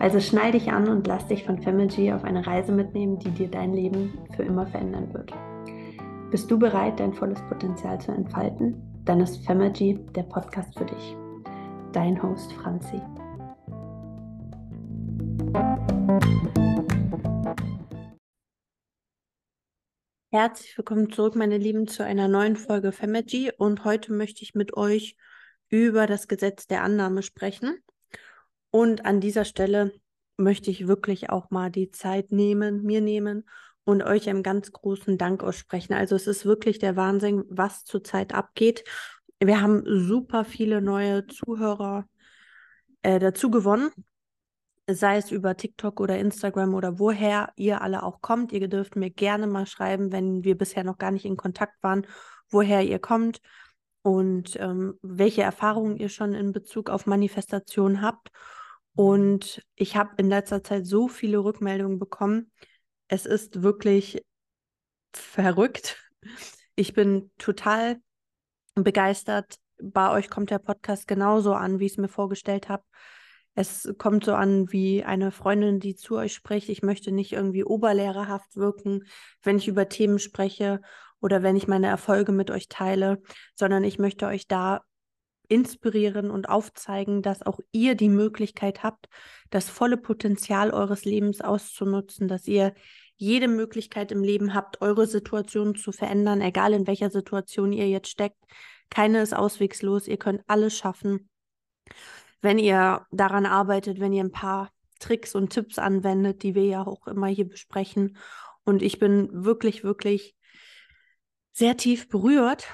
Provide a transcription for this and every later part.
Also schnall dich an und lass dich von Femergy auf eine Reise mitnehmen, die dir dein Leben für immer verändern wird. Bist du bereit, dein volles Potenzial zu entfalten? Dann ist Femergy der Podcast für dich. Dein Host Franzi. Herzlich willkommen zurück, meine Lieben, zu einer neuen Folge Femergy. Und heute möchte ich mit euch über das Gesetz der Annahme sprechen. Und an dieser Stelle möchte ich wirklich auch mal die Zeit nehmen, mir nehmen und euch einen ganz großen Dank aussprechen. Also es ist wirklich der Wahnsinn, was zurzeit abgeht. Wir haben super viele neue Zuhörer äh, dazu gewonnen, sei es über TikTok oder Instagram oder woher ihr alle auch kommt. Ihr dürft mir gerne mal schreiben, wenn wir bisher noch gar nicht in Kontakt waren, woher ihr kommt und ähm, welche Erfahrungen ihr schon in Bezug auf Manifestation habt. Und ich habe in letzter Zeit so viele Rückmeldungen bekommen. Es ist wirklich verrückt. Ich bin total begeistert. Bei euch kommt der Podcast genauso an, wie ich es mir vorgestellt habe. Es kommt so an wie eine Freundin, die zu euch spricht. Ich möchte nicht irgendwie oberlehrerhaft wirken, wenn ich über Themen spreche oder wenn ich meine Erfolge mit euch teile, sondern ich möchte euch da inspirieren und aufzeigen, dass auch ihr die Möglichkeit habt, das volle Potenzial eures Lebens auszunutzen, dass ihr jede Möglichkeit im Leben habt, eure Situation zu verändern, egal in welcher Situation ihr jetzt steckt. Keine ist auswegslos, ihr könnt alles schaffen. Wenn ihr daran arbeitet, wenn ihr ein paar Tricks und Tipps anwendet, die wir ja auch immer hier besprechen. Und ich bin wirklich, wirklich sehr tief berührt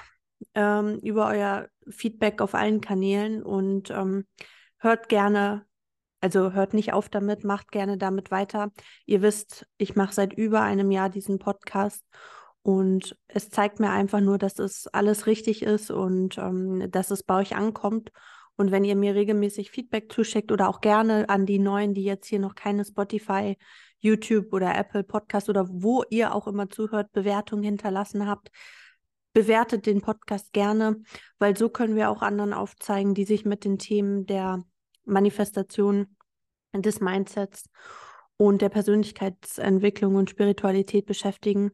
ähm, über euer Feedback auf allen Kanälen und ähm, hört gerne, also hört nicht auf damit, macht gerne damit weiter. Ihr wisst, ich mache seit über einem Jahr diesen Podcast und es zeigt mir einfach nur, dass es alles richtig ist und ähm, dass es bei euch ankommt. Und wenn ihr mir regelmäßig Feedback zuschickt oder auch gerne an die Neuen, die jetzt hier noch keine Spotify, YouTube oder Apple Podcast oder wo ihr auch immer zuhört, Bewertungen hinterlassen habt, bewertet den Podcast gerne, weil so können wir auch anderen aufzeigen, die sich mit den Themen der Manifestation des Mindsets und der Persönlichkeitsentwicklung und Spiritualität beschäftigen,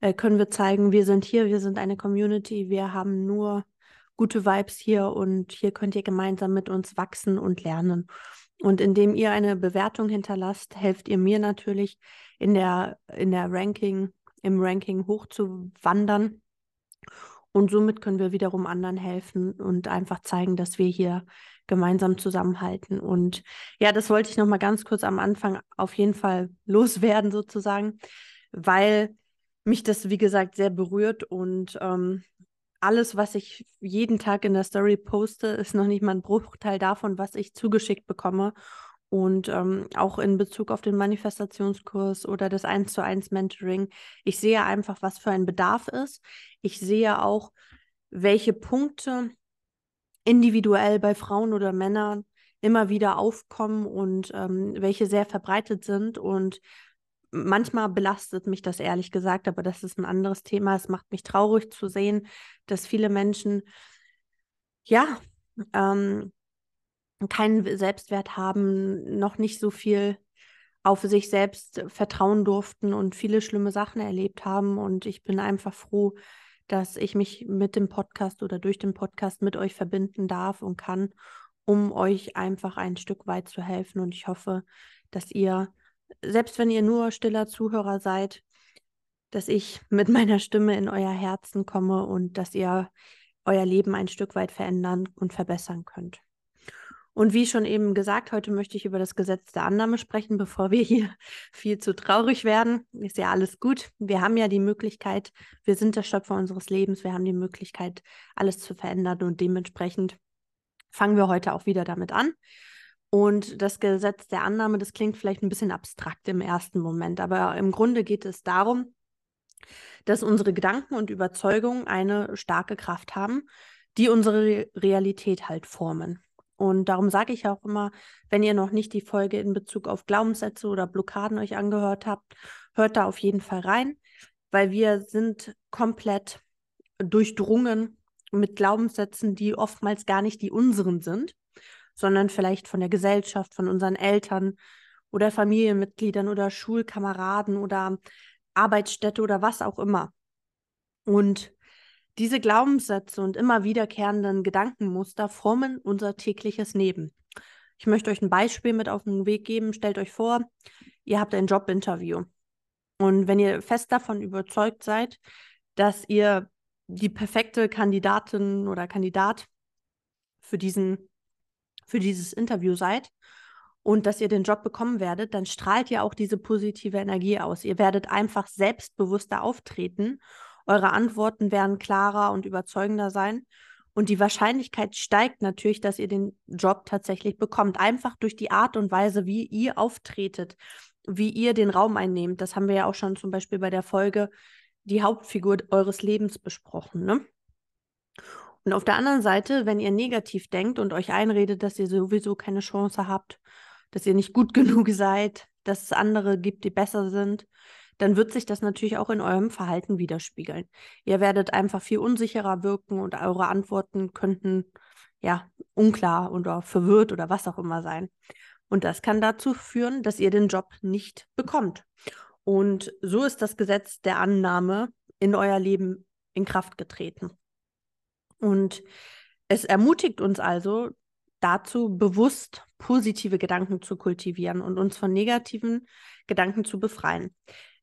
äh, können wir zeigen, wir sind hier, wir sind eine Community, wir haben nur gute Vibes hier und hier könnt ihr gemeinsam mit uns wachsen und lernen. Und indem ihr eine Bewertung hinterlasst, helft ihr mir natürlich in der, in der Ranking, im Ranking hochzuwandern und somit können wir wiederum anderen helfen und einfach zeigen, dass wir hier gemeinsam zusammenhalten. Und ja, das wollte ich noch mal ganz kurz am Anfang auf jeden Fall loswerden sozusagen, weil mich das, wie gesagt, sehr berührt und ähm, alles, was ich jeden Tag in der Story poste, ist noch nicht mal ein Bruchteil davon, was ich zugeschickt bekomme. Und ähm, auch in Bezug auf den Manifestationskurs oder das 1 zu 1 Mentoring, ich sehe einfach, was für ein Bedarf ist. Ich sehe auch, welche Punkte individuell bei Frauen oder Männern immer wieder aufkommen und ähm, welche sehr verbreitet sind und manchmal belastet mich das ehrlich gesagt, aber das ist ein anderes Thema. Es macht mich traurig zu sehen, dass viele Menschen ja ähm, keinen Selbstwert haben, noch nicht so viel auf sich selbst vertrauen durften und viele schlimme Sachen erlebt haben. Und ich bin einfach froh, dass ich mich mit dem Podcast oder durch den Podcast mit euch verbinden darf und kann, um euch einfach ein Stück weit zu helfen. Und ich hoffe, dass ihr, selbst wenn ihr nur stiller Zuhörer seid, dass ich mit meiner Stimme in euer Herzen komme und dass ihr euer Leben ein Stück weit verändern und verbessern könnt. Und wie schon eben gesagt, heute möchte ich über das Gesetz der Annahme sprechen, bevor wir hier viel zu traurig werden. Ist ja alles gut. Wir haben ja die Möglichkeit, wir sind der Schöpfer unseres Lebens, wir haben die Möglichkeit, alles zu verändern und dementsprechend fangen wir heute auch wieder damit an. Und das Gesetz der Annahme, das klingt vielleicht ein bisschen abstrakt im ersten Moment, aber im Grunde geht es darum, dass unsere Gedanken und Überzeugungen eine starke Kraft haben, die unsere Realität halt formen. Und darum sage ich auch immer, wenn ihr noch nicht die Folge in Bezug auf Glaubenssätze oder Blockaden euch angehört habt, hört da auf jeden Fall rein, weil wir sind komplett durchdrungen mit Glaubenssätzen, die oftmals gar nicht die unseren sind, sondern vielleicht von der Gesellschaft, von unseren Eltern oder Familienmitgliedern oder Schulkameraden oder Arbeitsstätte oder was auch immer. Und diese Glaubenssätze und immer wiederkehrenden Gedankenmuster formen unser tägliches Leben. Ich möchte euch ein Beispiel mit auf den Weg geben. Stellt euch vor, ihr habt ein Jobinterview. Und wenn ihr fest davon überzeugt seid, dass ihr die perfekte Kandidatin oder Kandidat für, diesen, für dieses Interview seid und dass ihr den Job bekommen werdet, dann strahlt ihr auch diese positive Energie aus. Ihr werdet einfach selbstbewusster auftreten eure Antworten werden klarer und überzeugender sein. Und die Wahrscheinlichkeit steigt natürlich, dass ihr den Job tatsächlich bekommt. Einfach durch die Art und Weise, wie ihr auftretet, wie ihr den Raum einnehmt. Das haben wir ja auch schon zum Beispiel bei der Folge die Hauptfigur eures Lebens besprochen. Ne? Und auf der anderen Seite, wenn ihr negativ denkt und euch einredet, dass ihr sowieso keine Chance habt, dass ihr nicht gut genug seid, dass es andere gibt, die besser sind, dann wird sich das natürlich auch in eurem Verhalten widerspiegeln. Ihr werdet einfach viel unsicherer wirken und eure Antworten könnten ja unklar oder verwirrt oder was auch immer sein. Und das kann dazu führen, dass ihr den Job nicht bekommt. Und so ist das Gesetz der Annahme in euer Leben in Kraft getreten. Und es ermutigt uns also dazu, bewusst positive Gedanken zu kultivieren und uns von negativen Gedanken zu befreien.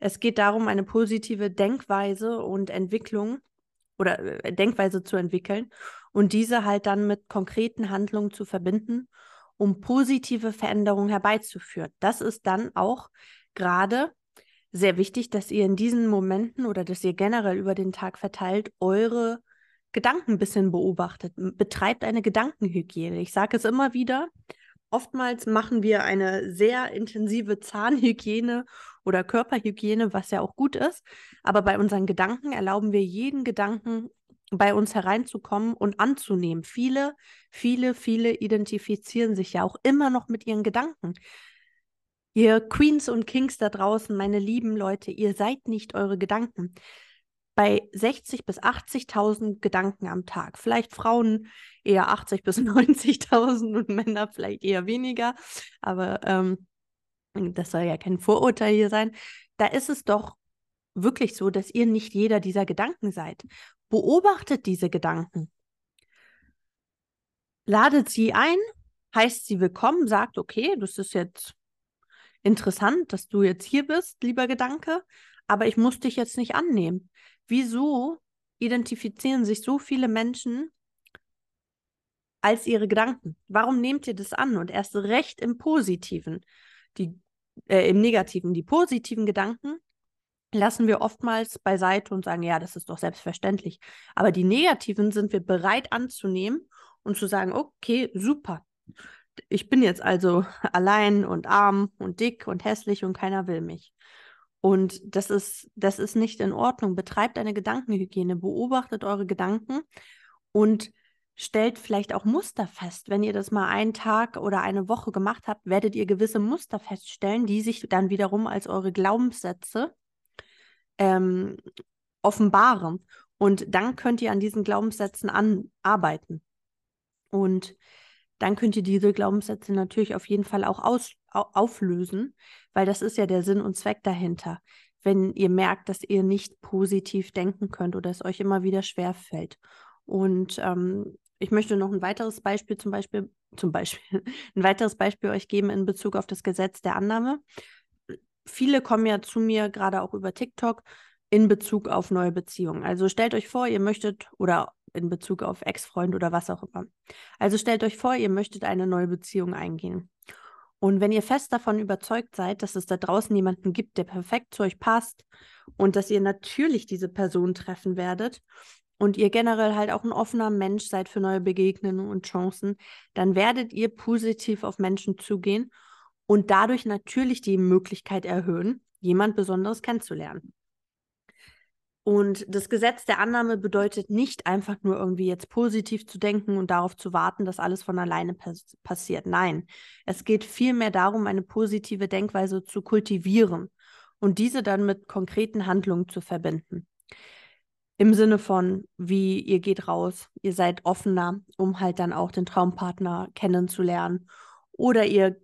Es geht darum, eine positive Denkweise und Entwicklung oder äh, Denkweise zu entwickeln und diese halt dann mit konkreten Handlungen zu verbinden, um positive Veränderungen herbeizuführen. Das ist dann auch gerade sehr wichtig, dass ihr in diesen Momenten oder dass ihr generell über den Tag verteilt eure Gedanken ein bisschen beobachtet. Betreibt eine Gedankenhygiene. Ich sage es immer wieder. Oftmals machen wir eine sehr intensive Zahnhygiene oder Körperhygiene, was ja auch gut ist. Aber bei unseren Gedanken erlauben wir jeden Gedanken bei uns hereinzukommen und anzunehmen. Viele, viele, viele identifizieren sich ja auch immer noch mit ihren Gedanken. Ihr Queens und Kings da draußen, meine lieben Leute, ihr seid nicht eure Gedanken. Bei 60.000 bis 80.000 Gedanken am Tag, vielleicht Frauen eher 80.000 bis 90.000 und Männer vielleicht eher weniger, aber ähm, das soll ja kein Vorurteil hier sein, da ist es doch wirklich so, dass ihr nicht jeder dieser Gedanken seid. Beobachtet diese Gedanken. Ladet sie ein, heißt sie willkommen, sagt, okay, das ist jetzt interessant, dass du jetzt hier bist, lieber Gedanke, aber ich muss dich jetzt nicht annehmen. Wieso identifizieren sich so viele Menschen als ihre Gedanken? Warum nehmt ihr das an und erst recht im Positiven? Die äh, im Negativen. Die positiven Gedanken lassen wir oftmals beiseite und sagen, ja, das ist doch selbstverständlich. Aber die negativen sind wir bereit anzunehmen und zu sagen, okay, super. Ich bin jetzt also allein und arm und dick und hässlich und keiner will mich. Und das ist, das ist nicht in Ordnung. Betreibt eine Gedankenhygiene, beobachtet eure Gedanken und stellt vielleicht auch Muster fest. Wenn ihr das mal einen Tag oder eine Woche gemacht habt, werdet ihr gewisse Muster feststellen, die sich dann wiederum als eure Glaubenssätze ähm, offenbaren. Und dann könnt ihr an diesen Glaubenssätzen arbeiten. Und dann könnt ihr diese Glaubenssätze natürlich auf jeden Fall auch aus, auflösen, weil das ist ja der Sinn und Zweck dahinter. Wenn ihr merkt, dass ihr nicht positiv denken könnt oder es euch immer wieder schwer fällt. Und ähm, ich möchte noch ein weiteres Beispiel zum Beispiel, zum Beispiel, ein weiteres Beispiel euch geben in Bezug auf das Gesetz der Annahme. Viele kommen ja zu mir, gerade auch über TikTok, in Bezug auf neue Beziehungen. Also stellt euch vor, ihr möchtet, oder in Bezug auf Ex-Freund oder was auch immer. Also stellt euch vor, ihr möchtet eine neue Beziehung eingehen. Und wenn ihr fest davon überzeugt seid, dass es da draußen jemanden gibt, der perfekt zu euch passt und dass ihr natürlich diese Person treffen werdet und ihr generell halt auch ein offener Mensch seid für neue Begegnungen und Chancen, dann werdet ihr positiv auf Menschen zugehen und dadurch natürlich die Möglichkeit erhöhen, jemand Besonderes kennenzulernen. Und das Gesetz der Annahme bedeutet nicht einfach nur irgendwie jetzt positiv zu denken und darauf zu warten, dass alles von alleine pass passiert. Nein, es geht vielmehr darum, eine positive Denkweise zu kultivieren und diese dann mit konkreten Handlungen zu verbinden. Im Sinne von, wie ihr geht raus, ihr seid offener, um halt dann auch den Traumpartner kennenzulernen. Oder ihr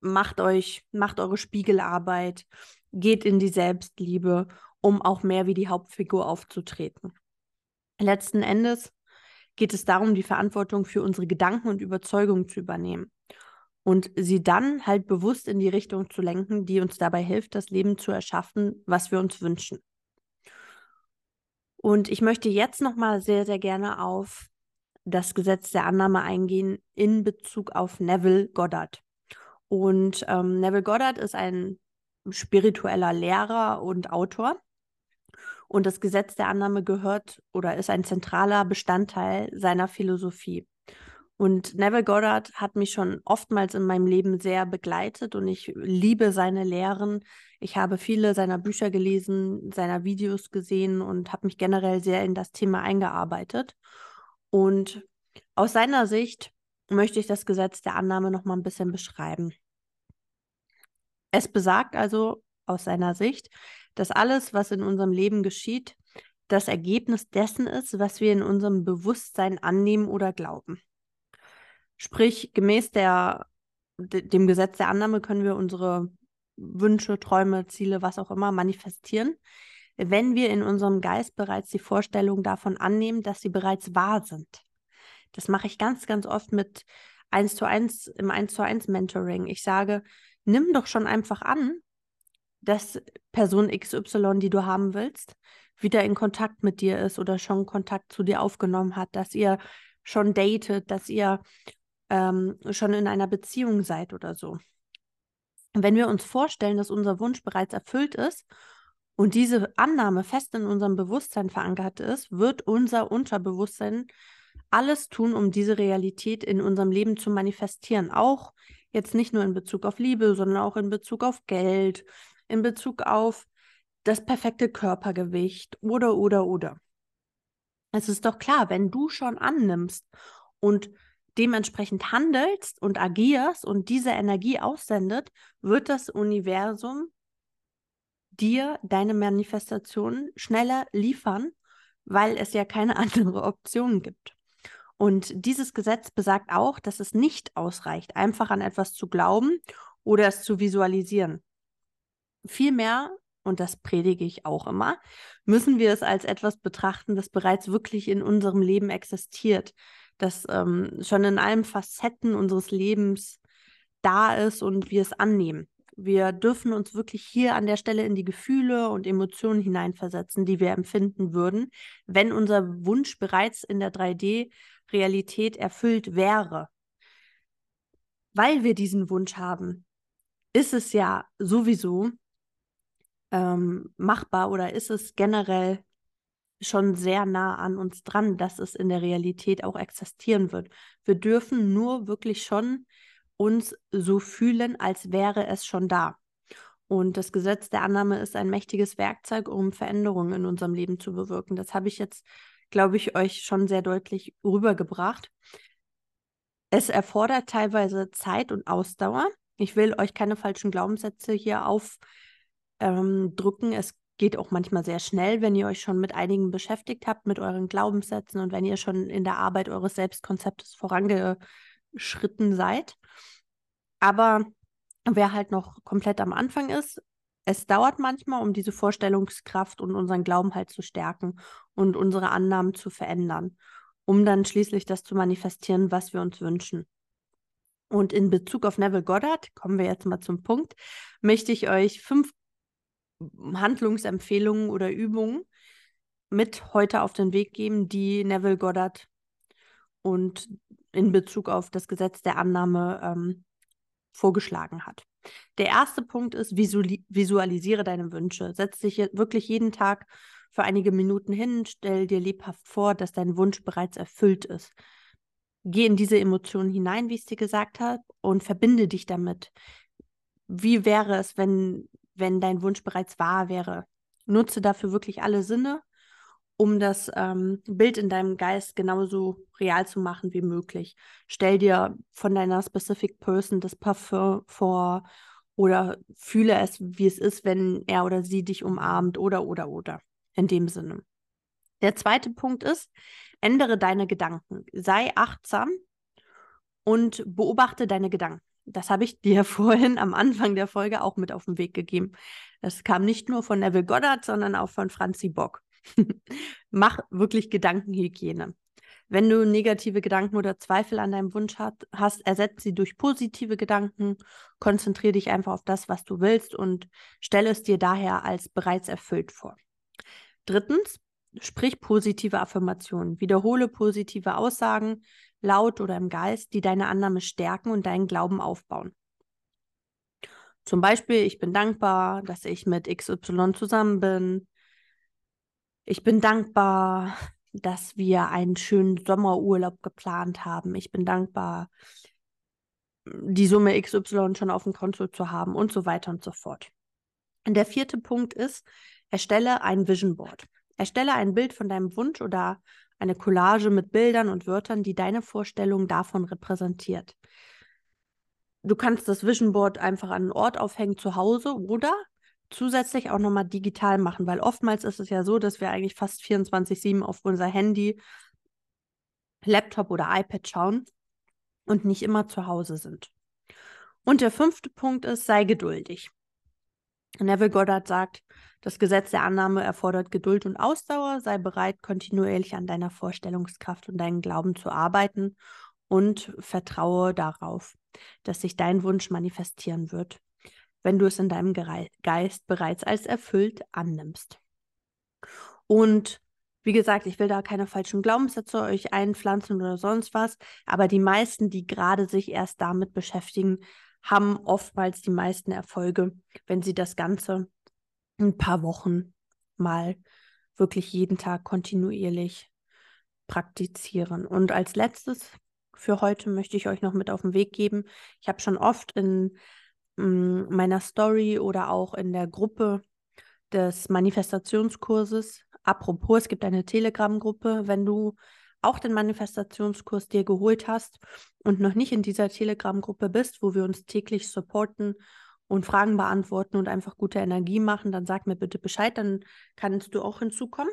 macht euch, macht eure Spiegelarbeit, geht in die Selbstliebe, um auch mehr wie die Hauptfigur aufzutreten. Letzten Endes geht es darum, die Verantwortung für unsere Gedanken und Überzeugungen zu übernehmen und sie dann halt bewusst in die Richtung zu lenken, die uns dabei hilft, das Leben zu erschaffen, was wir uns wünschen. Und ich möchte jetzt nochmal sehr, sehr gerne auf das Gesetz der Annahme eingehen in Bezug auf Neville Goddard. Und ähm, Neville Goddard ist ein spiritueller Lehrer und Autor. Und das Gesetz der Annahme gehört oder ist ein zentraler Bestandteil seiner Philosophie. Und Neville Goddard hat mich schon oftmals in meinem Leben sehr begleitet und ich liebe seine Lehren. Ich habe viele seiner Bücher gelesen, seiner Videos gesehen und habe mich generell sehr in das Thema eingearbeitet. Und aus seiner Sicht möchte ich das Gesetz der Annahme noch mal ein bisschen beschreiben. Es besagt also aus seiner Sicht, dass alles, was in unserem Leben geschieht, das Ergebnis dessen ist, was wir in unserem Bewusstsein annehmen oder glauben. Sprich, gemäß der, dem Gesetz der Annahme können wir unsere Wünsche, Träume, Ziele, was auch immer manifestieren, wenn wir in unserem Geist bereits die Vorstellung davon annehmen, dass sie bereits wahr sind. Das mache ich ganz, ganz oft mit 1 zu 1 im 1 zu 1 Mentoring. Ich sage, nimm doch schon einfach an, dass Person XY, die du haben willst, wieder in Kontakt mit dir ist oder schon Kontakt zu dir aufgenommen hat, dass ihr schon datet, dass ihr ähm, schon in einer Beziehung seid oder so. Wenn wir uns vorstellen, dass unser Wunsch bereits erfüllt ist und diese Annahme fest in unserem Bewusstsein verankert ist, wird unser Unterbewusstsein alles tun, um diese Realität in unserem Leben zu manifestieren. Auch jetzt nicht nur in Bezug auf Liebe, sondern auch in Bezug auf Geld, in Bezug auf das perfekte Körpergewicht oder, oder, oder. Es ist doch klar, wenn du schon annimmst und dementsprechend handelst und agierst und diese Energie aussendet, wird das Universum dir deine Manifestation schneller liefern, weil es ja keine andere Option gibt. Und dieses Gesetz besagt auch, dass es nicht ausreicht, einfach an etwas zu glauben oder es zu visualisieren. Vielmehr, und das predige ich auch immer, müssen wir es als etwas betrachten, das bereits wirklich in unserem Leben existiert, das ähm, schon in allen Facetten unseres Lebens da ist und wir es annehmen. Wir dürfen uns wirklich hier an der Stelle in die Gefühle und Emotionen hineinversetzen, die wir empfinden würden, wenn unser Wunsch bereits in der 3D-Realität erfüllt wäre. Weil wir diesen Wunsch haben, ist es ja sowieso ähm, machbar oder ist es generell schon sehr nah an uns dran, dass es in der Realität auch existieren wird. Wir dürfen nur wirklich schon uns so fühlen, als wäre es schon da. Und das Gesetz der Annahme ist ein mächtiges Werkzeug, um Veränderungen in unserem Leben zu bewirken. Das habe ich jetzt glaube ich, euch schon sehr deutlich rübergebracht. Es erfordert teilweise Zeit und Ausdauer. Ich will euch keine falschen Glaubenssätze hier aufdrücken. Ähm, es geht auch manchmal sehr schnell, wenn ihr euch schon mit einigen beschäftigt habt, mit euren Glaubenssätzen und wenn ihr schon in der Arbeit eures Selbstkonzeptes vorangeschritten seid. Aber wer halt noch komplett am Anfang ist, es dauert manchmal, um diese Vorstellungskraft und unseren Glauben halt zu stärken und unsere Annahmen zu verändern, um dann schließlich das zu manifestieren, was wir uns wünschen. Und in Bezug auf Neville Goddard, kommen wir jetzt mal zum Punkt, möchte ich euch fünf Handlungsempfehlungen oder Übungen mit heute auf den Weg geben, die Neville Goddard und in Bezug auf das Gesetz der Annahme ähm, vorgeschlagen hat. Der erste Punkt ist, visualisiere deine Wünsche. Setz dich wirklich jeden Tag für einige Minuten hin, stell dir lebhaft vor, dass dein Wunsch bereits erfüllt ist. Geh in diese Emotionen hinein, wie ich es dir gesagt habe, und verbinde dich damit. Wie wäre es, wenn, wenn dein Wunsch bereits wahr wäre? Nutze dafür wirklich alle Sinne um das ähm, Bild in deinem Geist genauso real zu machen wie möglich. Stell dir von deiner Specific Person das Parfum vor oder fühle es, wie es ist, wenn er oder sie dich umarmt oder, oder, oder. In dem Sinne. Der zweite Punkt ist, ändere deine Gedanken. Sei achtsam und beobachte deine Gedanken. Das habe ich dir vorhin am Anfang der Folge auch mit auf den Weg gegeben. Das kam nicht nur von Neville Goddard, sondern auch von Franzi Bock. Mach wirklich Gedankenhygiene. Wenn du negative Gedanken oder Zweifel an deinem Wunsch hat, hast, ersetz sie durch positive Gedanken. Konzentriere dich einfach auf das, was du willst und stelle es dir daher als bereits erfüllt vor. Drittens, sprich positive Affirmationen. Wiederhole positive Aussagen laut oder im Geist, die deine Annahme stärken und deinen Glauben aufbauen. Zum Beispiel, ich bin dankbar, dass ich mit XY zusammen bin. Ich bin dankbar, dass wir einen schönen Sommerurlaub geplant haben. Ich bin dankbar, die Summe XY schon auf dem Konto zu haben und so weiter und so fort. Und der vierte Punkt ist, erstelle ein Vision Board. Erstelle ein Bild von deinem Wunsch oder eine Collage mit Bildern und Wörtern, die deine Vorstellung davon repräsentiert. Du kannst das Vision Board einfach an einen Ort aufhängen zu Hause oder zusätzlich auch nochmal digital machen, weil oftmals ist es ja so, dass wir eigentlich fast 24-7 auf unser Handy, Laptop oder iPad schauen und nicht immer zu Hause sind. Und der fünfte Punkt ist, sei geduldig. Neville Goddard sagt, das Gesetz der Annahme erfordert Geduld und Ausdauer, sei bereit, kontinuierlich an deiner Vorstellungskraft und deinen Glauben zu arbeiten und vertraue darauf, dass sich dein Wunsch manifestieren wird wenn du es in deinem Geist bereits als erfüllt annimmst. Und wie gesagt, ich will da keine falschen Glaubenssätze euch einpflanzen oder sonst was, aber die meisten, die gerade sich erst damit beschäftigen, haben oftmals die meisten Erfolge, wenn sie das Ganze ein paar Wochen mal wirklich jeden Tag kontinuierlich praktizieren. Und als letztes für heute möchte ich euch noch mit auf den Weg geben. Ich habe schon oft in meiner Story oder auch in der Gruppe des Manifestationskurses. Apropos, es gibt eine Telegram-Gruppe. Wenn du auch den Manifestationskurs dir geholt hast und noch nicht in dieser Telegram-Gruppe bist, wo wir uns täglich supporten und Fragen beantworten und einfach gute Energie machen, dann sag mir bitte Bescheid, dann kannst du auch hinzukommen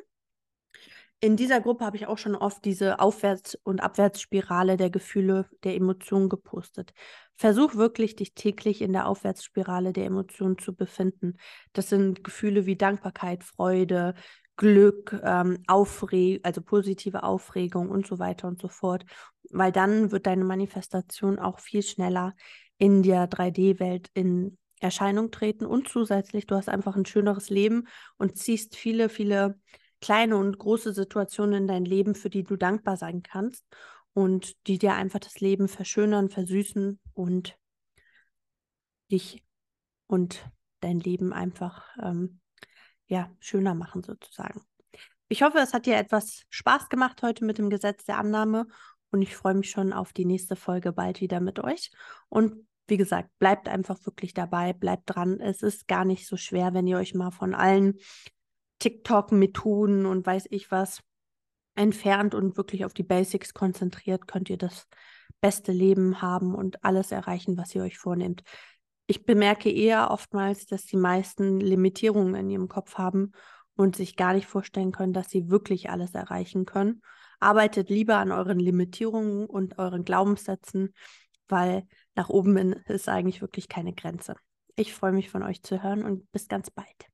in dieser Gruppe habe ich auch schon oft diese Aufwärts- und Abwärtsspirale der Gefühle, der Emotionen gepostet. Versuch wirklich, dich täglich in der Aufwärtsspirale der Emotionen zu befinden. Das sind Gefühle wie Dankbarkeit, Freude, Glück, ähm, Aufregung, also positive Aufregung und so weiter und so fort. Weil dann wird deine Manifestation auch viel schneller in der 3D-Welt in Erscheinung treten und zusätzlich, du hast einfach ein schöneres Leben und ziehst viele, viele kleine und große Situationen in dein Leben, für die du dankbar sein kannst und die dir einfach das Leben verschönern, versüßen und dich und dein Leben einfach ähm, ja, schöner machen sozusagen. Ich hoffe, es hat dir etwas Spaß gemacht heute mit dem Gesetz der Annahme und ich freue mich schon auf die nächste Folge bald wieder mit euch. Und wie gesagt, bleibt einfach wirklich dabei, bleibt dran. Es ist gar nicht so schwer, wenn ihr euch mal von allen TikTok-Methoden und weiß ich was entfernt und wirklich auf die Basics konzentriert, könnt ihr das beste Leben haben und alles erreichen, was ihr euch vornehmt. Ich bemerke eher oftmals, dass die meisten Limitierungen in ihrem Kopf haben und sich gar nicht vorstellen können, dass sie wirklich alles erreichen können. Arbeitet lieber an euren Limitierungen und euren Glaubenssätzen, weil nach oben ist eigentlich wirklich keine Grenze. Ich freue mich von euch zu hören und bis ganz bald.